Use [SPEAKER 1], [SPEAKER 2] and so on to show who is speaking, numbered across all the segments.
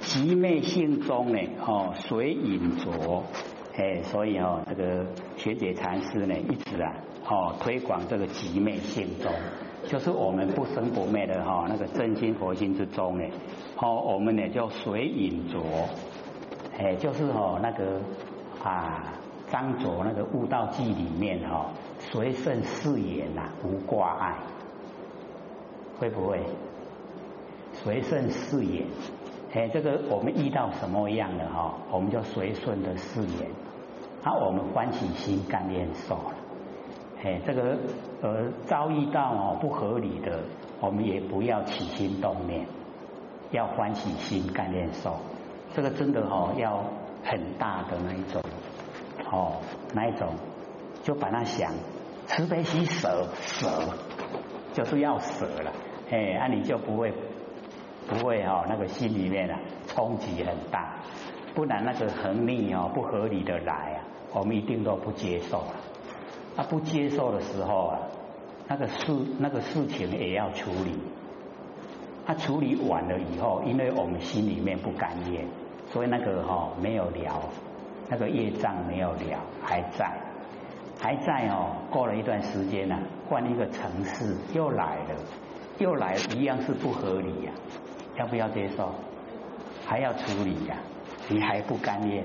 [SPEAKER 1] 极昧性中呢，哦，随隐着，哎，所以哦，这个学姐禅师呢，一直啊，哦，推广这个极昧性中，就是我们不生不灭的哈，那个真心佛心之中呢，哦，我们呢就随隐着，哎，就是哦那个啊，张卓那个悟道记里面哈，随顺誓言呐，无挂碍，会不会？随顺誓言，哎，这个我们遇到什么样的哈，我们就随顺的誓言，啊，我们欢喜心甘愿受了，哎，这个呃遭遇到哦不合理的，我们也不要起心动念，要欢喜心甘愿受，这个真的哦要很大的那一种，哦，那一种就把它想慈悲喜舍舍，就是要舍了，哎，那你就不会。不会哈，那个心里面啊冲击很大，不然那个横逆哦不合理的来啊，我们一定都不接受了。啊，不接受的时候啊，那个事那个事情也要处理。他处理完了以后，因为我们心里面不甘愿，所以那个哈没有了，那个业障没有了，还在，还在哦。过了一段时间呢，换一个城市又来了，又来一样是不合理呀。要不要接受？还要处理呀？你还不甘愿？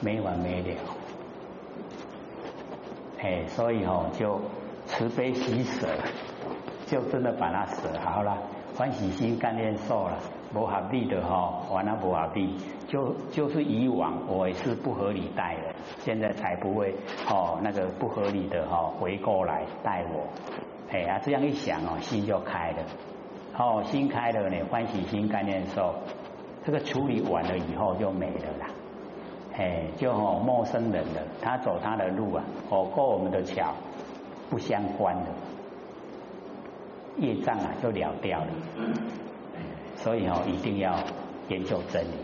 [SPEAKER 1] 没完没了。哎，所以哦，就慈悲喜舍，就真的把它舍好了，欢喜心甘愿受了，不合理的哈，完了不合理，就就是以往我也是不合理带的，现在才不会哦，那个不合理的哈回过来带我。哎呀，这样一想哦，心就开了。哦，心开了呢，欢喜心概念受，这个处理完了以后就没了啦。哎，就哦陌生人了，他走他的路啊，哦过我们的桥，不相关的业障啊就了掉了。所以哦一定要研究真理，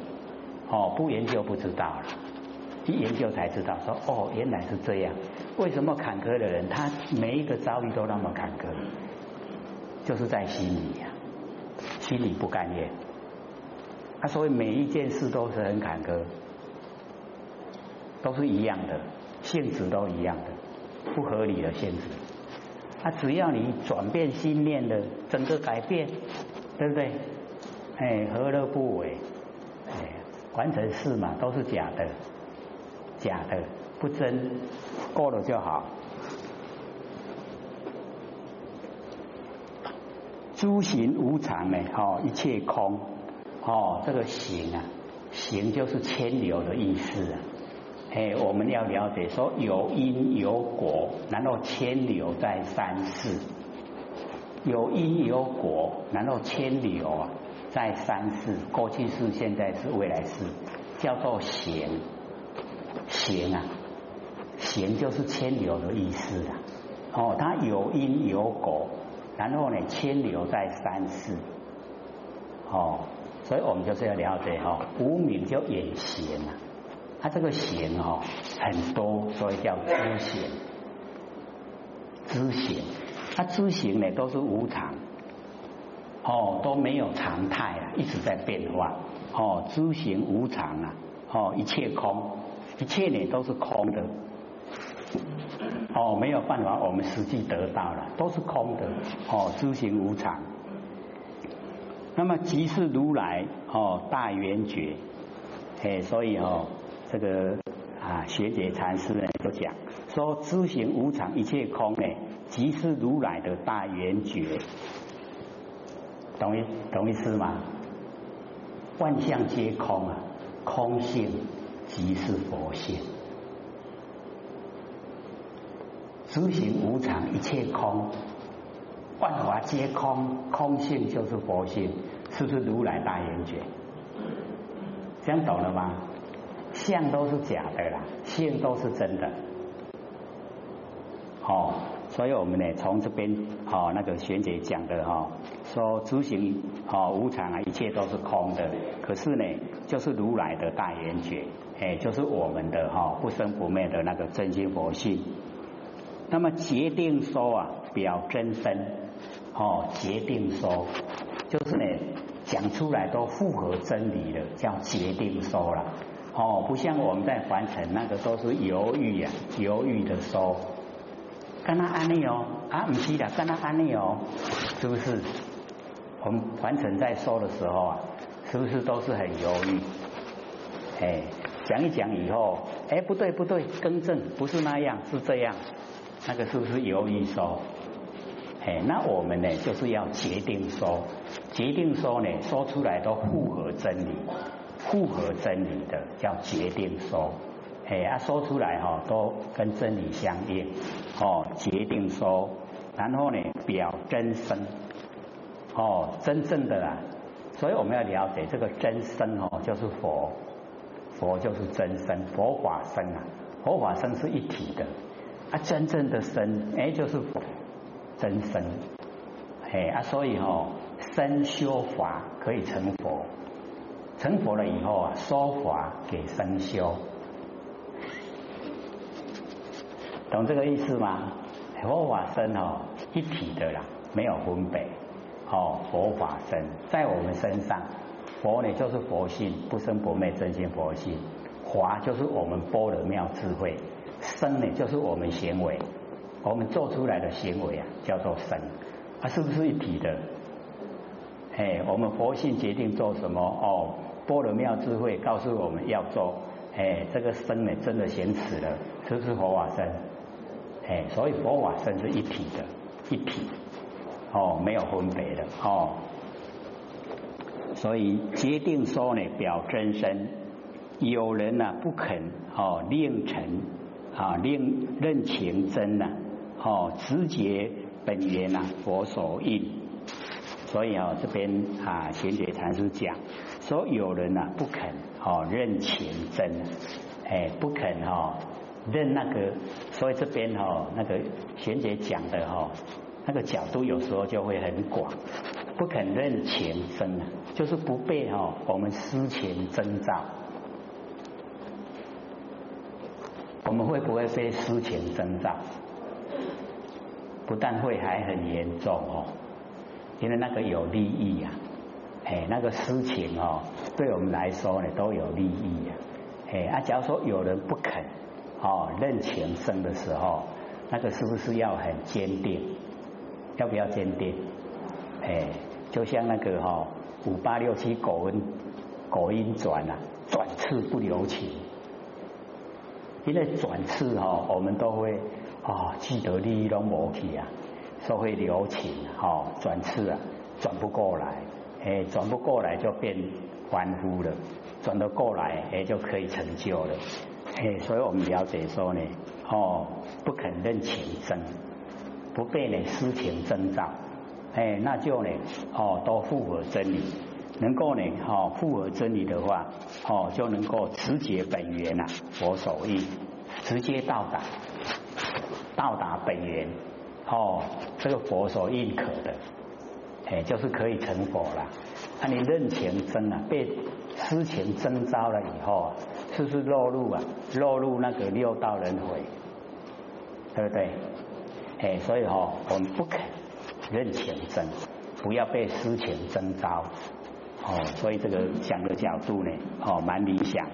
[SPEAKER 1] 哦不研究不知道了，一研究才知道说哦原来是这样，为什么坎坷的人他每一个遭遇都那么坎坷，就是在心里呀。心里不甘愿，啊，所以每一件事都是很坎坷，都是一样的性质，都一样的不合理的性质。啊，只要你转变心念的，整个改变，对不对？哎，何乐不为？哎，完成事嘛，都是假的，假的不真，过了就好。诸行无常呢？哦，一切空。哦，这个行啊，行就是牵流的意思啊。哎，我们要了解说有因有果，然后牵流在三世。有因有果，然后牵流啊，在三世，过去式、现在是未来式，叫做行。行啊，行就是牵流的意思啊。哦，它有因有果。然后呢，牵流在三世，哦，所以我们就是要了解哈，无名就眼行啊，它这个行哈很多，所以叫知行，知行，它知行呢都是无常，哦都没有常态啊，一直在变化，哦知行无常啊，哦一切空，一切呢都是空的。哦，没有办法，我们实际得到了，都是空的。哦，诸行无常。那么即是如来哦，大圆觉。哎，所以哦，这个啊，学姐禅师呢都讲说，诸行无常，一切空呢，即是如来的大圆觉。懂意懂意思吗？万象皆空啊，空性即是佛性。诸行无常，一切空，万法皆空，空性就是佛性，是不是如来大圆觉？这样懂了吗？相都是假的啦，性都是真的。哦，所以我们呢，从这边哦，那个玄姐讲的哈，说诸行哦无常啊，一切都是空的，可是呢，就是如来的大圆觉，哎，就是我们的哈不生不灭的那个真心佛性。那么决定说啊，表真身，哦，决定说就是呢，讲出来都符合真理的，叫决定说了。哦，不像我们在凡尘那个都是犹豫呀，犹豫的说，跟他安利哦，啊，不是的，跟他安利哦，是不是？我们凡尘在说的时候啊，是不是都是很犹豫？哎，讲一讲以后，哎，不对不对，更正，不是那样，是这样，那个是不是犹豫说？哎，那我们呢，就是要决定说，决定说呢，说出来都符合真理。符合真理的叫决定说，哎啊说出来哈都跟真理相应哦，决定说，然后呢表真身哦，真正的啦，所以我们要了解这个真身哦，就是佛，佛就是真身，佛法身啊，佛法身是一体的啊，真正的身哎就是佛真身，哎啊所以哈身修法可以成佛。成佛了以后啊，说法给生修，懂这个意思吗？佛法身哦，一体的啦，没有分别。哦，佛法身在我们身上，佛呢就是佛性，不生不灭真心佛性。华就是我们般若妙智慧，生呢就是我们行为，我们做出来的行为啊，叫做生，啊，是不是一体的？哎，我们佛性决定做什么哦？般若妙智慧告诉我们要做，哎，这个生呢真的显此了，是不是佛法生？哎，所以佛法生是一体的，一体，哦，没有分别的，哦，所以决定说呢表真身，有人呢不肯哦令成啊令认情真呐，哦直接本源呐佛所应，所以啊这边啊贤觉禅师讲。说有人呐不肯哦认情真，哎不肯哦认那个，所以这边哦那个贤姐讲的哈那个角度有时候就会很广，不肯认情真啊，就是不被哈我们私情征兆，我们会不会被私情征兆？不但会，还很严重哦，因为那个有利益呀。哎，那个私情哦，对我们来说呢都有利益啊。哎，啊，假如说有人不肯哦认情生的时候，那个是不是要很坚定？要不要坚定？哎，就像那个哈五八六七狗音狗音转啊，转次不留情。因为转次哈，我们都会啊既得利益都磨去啊，说会留情哈，转次啊转不过来。哎，转不过来就变欢呼了，转得过来，哎，就可以成就了。哎，所以我们了解说呢，哦，不肯认情真，不被呢私情征兆，哎，那就呢，哦，都符合真理，能够呢，哦，符合真理的话，哦，就能够直接本源呐，佛所意，直接到达，到达本源，哦，这个佛所认可的。哎，就是可以成佛了。那你认情真啊，被私情征招了以后，是不是落入啊？落入那个六道轮回，对不对？哎，所以哈，我们不肯认情真，不要被私情征招。哦，所以这个讲的角度呢，哦，蛮理想。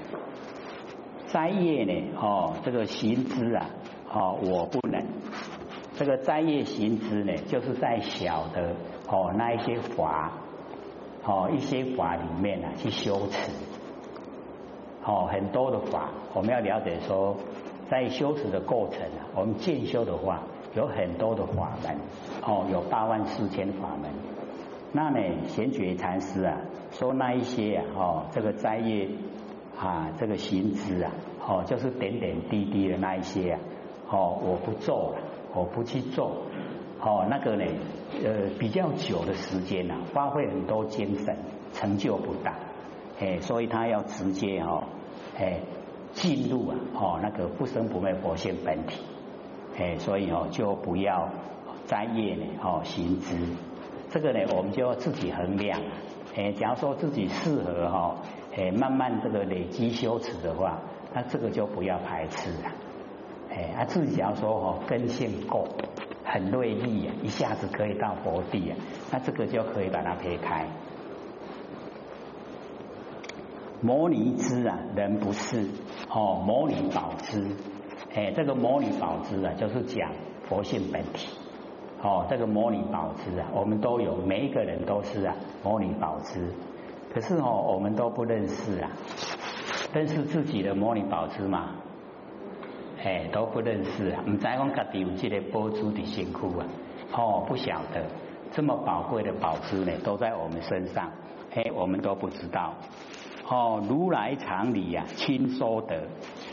[SPEAKER 1] 斋业呢，哦，这个行之啊，哦，我不能。这个斋业行之呢，就是在小的。哦，那一些法，哦，一些法里面呢，去修持，哦，很多的法，我们要了解说，在修持的过程啊，我们进修的话，有很多的法门，哦，有八万四千法门。那呢，贤觉禅师啊，说那一些啊，哦，这个斋业啊，这个行之啊，哦，就是点点滴滴的那一些啊，哦，我不做了，我不去做。哦，那个呢，呃，比较久的时间呐，花费很多精神，成就不大，哎，所以他要直接哦，哎，进入啊，哦，那个不生不灭佛性本体，哎，所以哦，就不要斋业呢，哦，行之，这个呢，我们就要自己衡量，哎，假如说自己适合哈，哎，慢慢这个累积修持的话，那这个就不要排斥了，哎，啊，自己假如说哦，根性够。很锐利啊，一下子可以到佛地啊，那这个就可以把它撇开。摩尼之啊，人不是哦，摩尼宝之，哎，这个摩尼宝之啊，就是讲佛性本体。哦，这个摩尼宝之啊，我们都有，每一个人都是啊，摩尼宝之。可是哦，我们都不认识啊，认识自己的摩尼宝之嘛？哎，都不认识啊。我们在讲家己有这个宝珠的辛苦啊，哦，不晓得这么宝贵的宝珠呢，都在我们身上，哎，我们都不知道。哦，如来藏里呀，亲说的，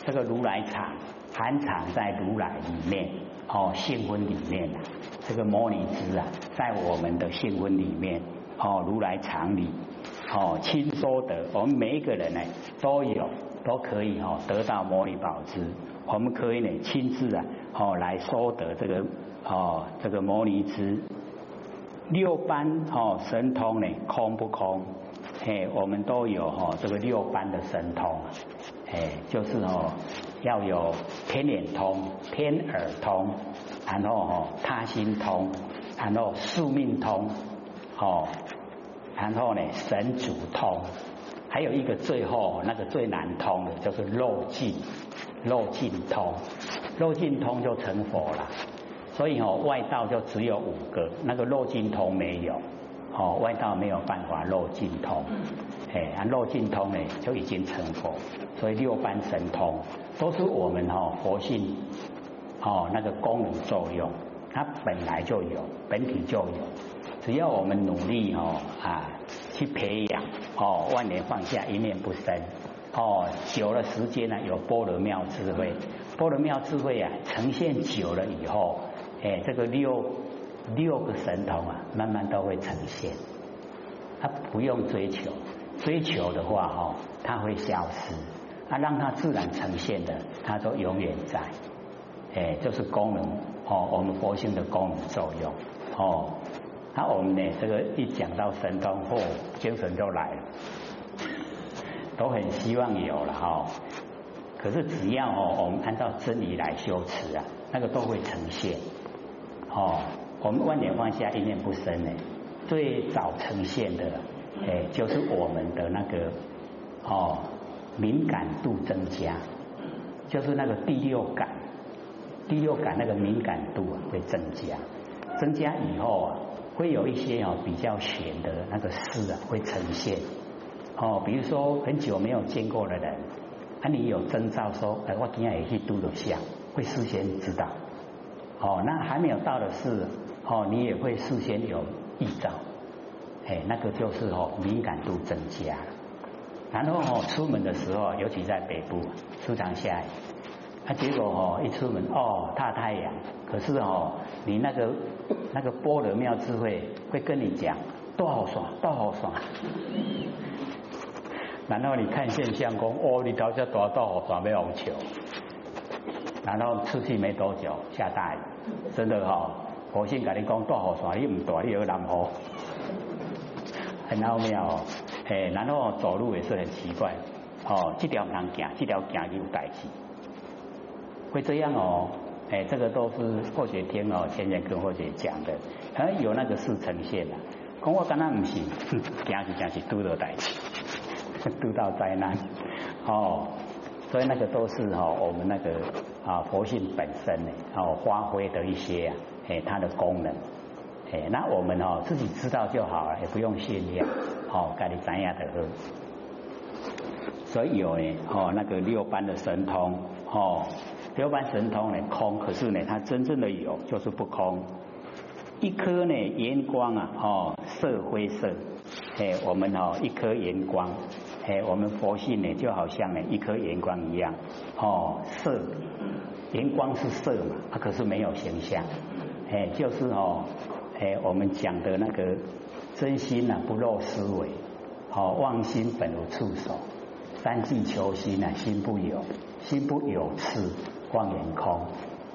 [SPEAKER 1] 这个如来藏含藏在如来里面，哦，性分里面啊。这个摩尼之啊，在我们的性分里面，哦，如来常理，哦，亲说得，我们每一个人呢都有，都可以哦得到摩尼宝之，我们可以呢亲自啊，哦来说得这个哦这个摩尼之六般哦神通呢空不空？哎，我们都有哈这个六般的神通，哎，就是哦要有天眼通、天耳通。然后哦，他心通，然后宿命通，哦，然后呢神主通，还有一个最后那个最难通的，就是肉尽肉尽通，肉尽通就成佛了。所以哦，外道就只有五个，那个肉尽通没有，哦，外道没有办法肉尽通，哎，肉尽通呢就已经成佛。所以六般神通都是我们哦佛性。哦，那个功能作用，它本来就有，本体就有，只要我们努力哦啊去培养哦，万年放下一念不生哦，久了时间呢有波罗妙智慧，波罗妙智慧啊呈现久了以后，哎，这个六六个神通啊慢慢都会呈现，他不用追求，追求的话哦，他会消失，啊让它自然呈现的，它都永远在。哎，就是功能哦，我们佛性的功能作用哦。那我们呢，这个一讲到神通，后精神就来了，都很希望有了哈。可是只要哦，我们按照真理来修持啊，那个都会呈现哦。我们万年放下一念不生呢，最早呈现的哎，就是我们的那个哦敏感度增加，就是那个第六感。第六感那个敏感度啊会增加，增加以后啊会有一些哦比较玄的那个事啊会呈现。哦，比如说很久没有见过的人，啊你有征兆说哎我今天也去度了像，会事先知道。哦，那还没有到的事哦你也会事先有预兆，哎那个就是哦敏感度增加，然后哦出门的时候，尤其在北部时常下雨。结果哦，一出门哦，大太阳。可是哦，你那个那个波罗妙智慧会跟你讲多好耍，多好耍。然后你看现象功哦，你头下多多好爽，没有球。然后出去没多久下大雨，真的哈，我先跟你讲多好爽，你唔大你有南河，很奥妙哦。哎，然后走路也是很奇怪哦，这条能行，这条行就有代志。会这样哦，哎，这个都是或许听哦，前前跟或许讲的，哎，有那个事呈现了。讲我刚刚唔行，讲是讲是都到代志，拄到灾难哦，所以那个都是哦，我们那个啊佛性本身呢，哦发挥的一些啊，哎它的功能，哎，那我们哦自己知道就好了，也不用训练，哦，该你怎样的喝。所以有呢，哦那个六班的神通，哦。六般神通呢空，可是呢它真正的有就是不空。一颗呢眼光啊，哦色灰色，哎我们哦一颗眼光，哎我们佛性呢就好像呢一颗眼光一样，哦色眼光是色嘛，它可是没有形象，哎就是哦哎我们讲的那个真心啊不露思维，哦妄心本无处所，三际求心啊心不有，心不有痴。望眼空，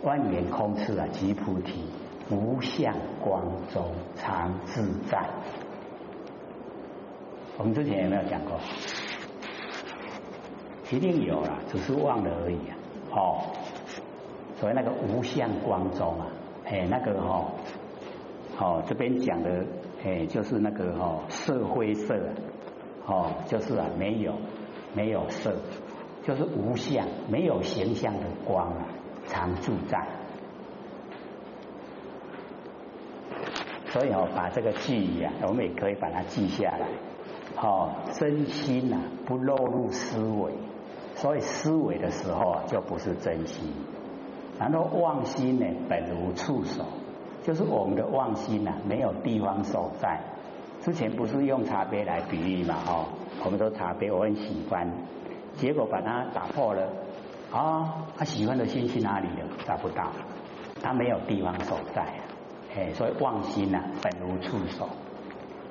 [SPEAKER 1] 望眼空次啊，即菩提，无相光中常自在。我们之前有没有讲过？一定有了，只是忘了而已啊。哦，所以那个无相光中啊，哎，那个哦，哦，这边讲的哎，就是那个哦，色灰色，哦，就是啊，没有，没有色，就是无相，没有形象的光啊，常住在。所以哦，把这个记忆啊，我们也可以把它记下来。哦，真心呐，不落入思维，所以思维的时候啊，就不是真心。然后妄心呢，本无处所，就是我们的妄心呐，没有地方所在。之前不是用茶杯来比喻嘛？哦，我们说茶杯我很喜欢，结果把它打破了，啊，他喜欢的心去哪里了？找不到，他没有地方所在。哎，所以妄心呐，本无处所。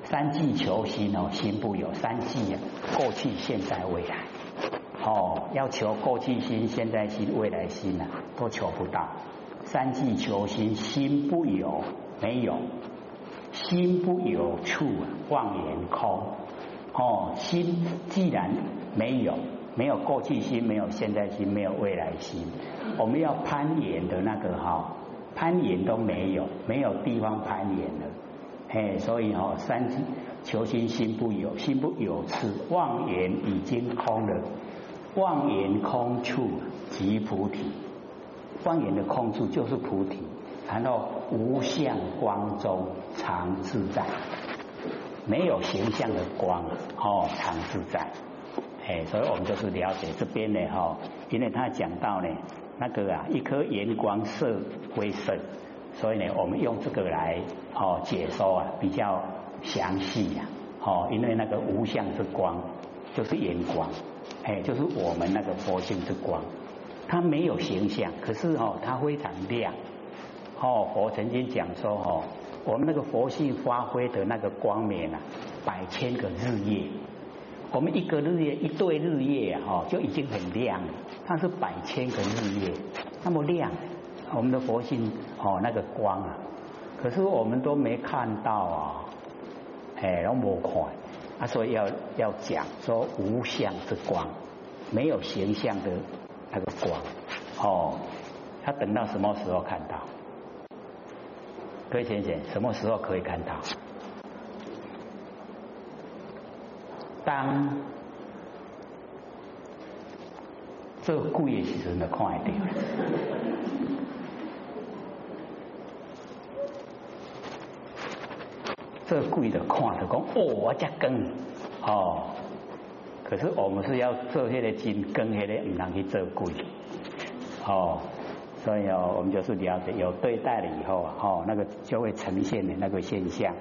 [SPEAKER 1] 三际求心哦，心不有三际啊，过去、现在、未来。哦，要求过去心、现在心、未来心呐，都求不到。三际求心，心不有，没有，心不有处啊，妄言空。哦，心既然没有，没有过去心，没有现在心，没有未来心，我们要攀岩的那个哈，攀岩都没有，没有地方攀岩了。哎，所以哈，三求心，心不有，心不有处，妄言已经空了。妄言空处即菩提，妄言的空处就是菩提。然后无相光中常自在，没有形象的光哦，常自在。哎，所以我们就是了解这边呢哈，因为他讲到呢，那个啊，一颗圆光色为色，所以呢，我们用这个来哦解说啊，比较详细呀。哦，因为那个无相之光就是圆光。哎，就是我们那个佛性之光，它没有形象，可是哦，它非常亮。哦，佛曾经讲说哦，我们那个佛性发挥的那个光明啊，百千个日夜，我们一个日夜一对日夜啊，哦，就已经很亮了。它是百千个日夜那么亮，我们的佛性哦那个光啊，可是我们都没看到啊，哎，都没看。他说要要讲说无相之光，没有形象的那个光，哦，他等到什么时候看到？各位先生，什么时候可以看到？当这贵的时候，就看得到。这贵的看着讲哦，我这根哦，可是我们是要做些的金根，些的唔能去做贵哦，所以哦，我们就是了解有对待了以后哦，那个就会呈现的那个现象。